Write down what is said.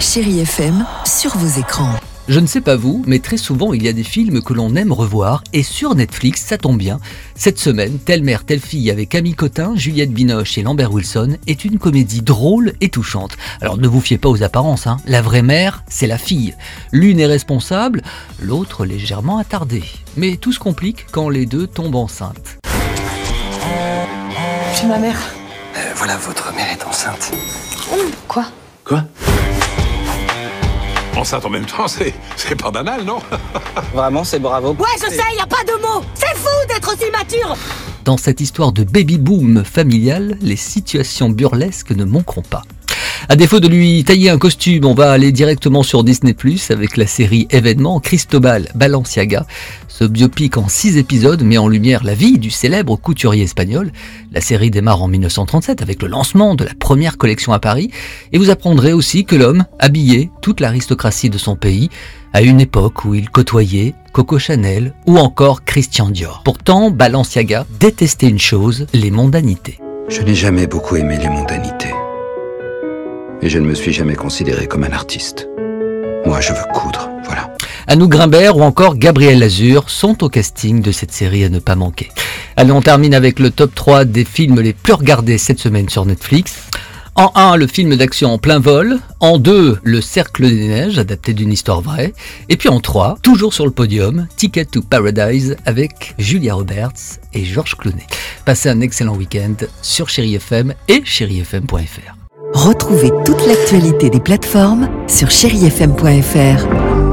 Chéri FM sur vos écrans. Je ne sais pas vous, mais très souvent il y a des films que l'on aime revoir et sur Netflix, ça tombe bien. Cette semaine, Telle mère, telle fille avec Camille Cotin, Juliette Binoche et Lambert Wilson est une comédie drôle et touchante. Alors ne vous fiez pas aux apparences, hein. la vraie mère, c'est la fille. L'une est responsable, l'autre légèrement attardée. Mais tout se complique quand les deux tombent enceintes. C'est ma mère. Euh, voilà, votre mère est enceinte. Quoi? Quoi? Enceinte en même temps, c'est c'est pas banal, non Vraiment, c'est bravo. Ouais, je sais, y a pas de mots C'est fou d'être aussi mature Dans cette histoire de baby-boom familial, les situations burlesques ne manqueront pas. À défaut de lui tailler un costume, on va aller directement sur Disney Plus avec la série événement Cristobal Balenciaga. Ce biopic en six épisodes met en lumière la vie du célèbre couturier espagnol. La série démarre en 1937 avec le lancement de la première collection à Paris et vous apprendrez aussi que l'homme habillait toute l'aristocratie de son pays à une époque où il côtoyait Coco Chanel ou encore Christian Dior. Pourtant, Balenciaga détestait une chose, les mondanités. Je n'ai jamais beaucoup aimé les mondanités. Et je ne me suis jamais considéré comme un artiste. Moi, je veux coudre, voilà. Anouk Grimbert ou encore Gabriel Lazur sont au casting de cette série à ne pas manquer. Allez, on termine avec le top 3 des films les plus regardés cette semaine sur Netflix. En 1, le film d'action en plein vol. En 2, Le Cercle des Neiges, adapté d'une histoire vraie. Et puis en 3, toujours sur le podium, Ticket to Paradise avec Julia Roberts et Georges Clooney. Passez un excellent week-end sur Chéri FM et chérifm.fr. Retrouvez toute l'actualité des plateformes sur chérifm.fr.